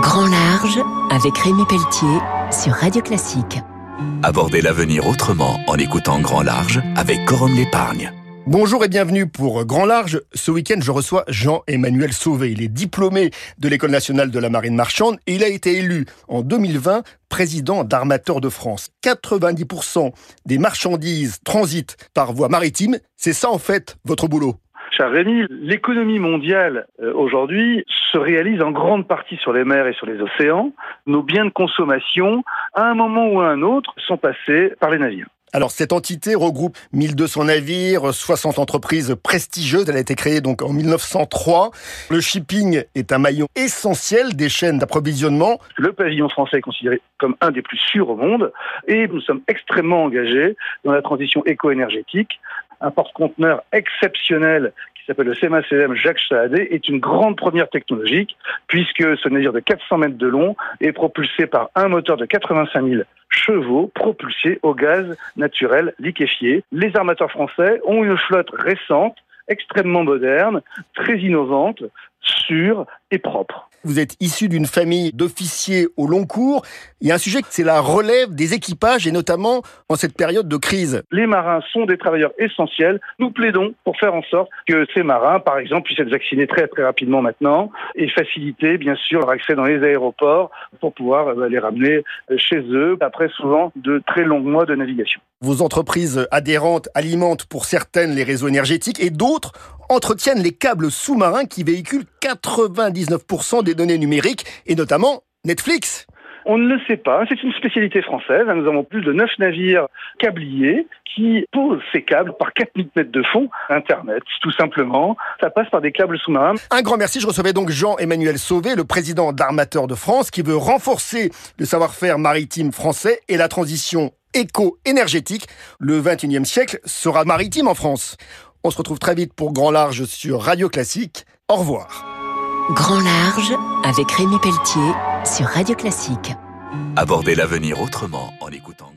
Grand Large avec Rémi Pelletier sur Radio Classique. Abordez l'avenir autrement en écoutant Grand Large avec Corum l'épargne. Bonjour et bienvenue pour Grand Large. Ce week-end, je reçois Jean-Emmanuel Sauvé. Il est diplômé de l'École nationale de la marine marchande et il a été élu en 2020 président d'Armateurs de France. 90% des marchandises transitent par voie maritime. C'est ça en fait votre boulot? Cher Rémi, l'économie mondiale euh, aujourd'hui se réalise en grande partie sur les mers et sur les océans. Nos biens de consommation, à un moment ou à un autre, sont passés par les navires. Alors cette entité regroupe 1200 navires, 60 entreprises prestigieuses. Elle a été créée donc en 1903. Le shipping est un maillon essentiel des chaînes d'approvisionnement. Le pavillon français est considéré comme un des plus sûrs au monde et nous sommes extrêmement engagés dans la transition éco-énergétique. Un porte-conteneur exceptionnel qui s'appelle le CMA-CM Jacques Saadé est une grande première technologique puisque ce navire de 400 mètres de long est propulsé par un moteur de 85 000 chevaux propulsés au gaz naturel liquéfié. Les armateurs français ont une flotte récente, extrêmement moderne, très innovante, sûre et propre. Vous êtes issu d'une famille d'officiers au long cours. Il y a un sujet, c'est la relève des équipages et notamment en cette période de crise. Les marins sont des travailleurs essentiels. Nous plaidons pour faire en sorte que ces marins, par exemple, puissent être vaccinés très très rapidement maintenant et faciliter bien sûr leur accès dans les aéroports pour pouvoir euh, les ramener euh, chez eux après souvent de très longs mois de navigation. Vos entreprises adhérentes alimentent pour certaines les réseaux énergétiques et d'autres entretiennent les câbles sous-marins qui véhiculent 99% des données numériques et notamment Netflix. On ne le sait pas, c'est une spécialité française. Nous avons plus de 9 navires câbliers qui posent ces câbles par 4000 mètres de fond, Internet, tout simplement. Ça passe par des câbles sous-marins. Un grand merci. Je recevais donc Jean-Emmanuel Sauvé, le président d'Armateurs de France, qui veut renforcer le savoir-faire maritime français et la transition éco-énergétique. Le 21e siècle sera maritime en France. On se retrouve très vite pour Grand Large sur Radio Classique. Au revoir. Grand Large avec Rémi Pelletier sur Radio Classique. Abordez l'avenir autrement en écoutant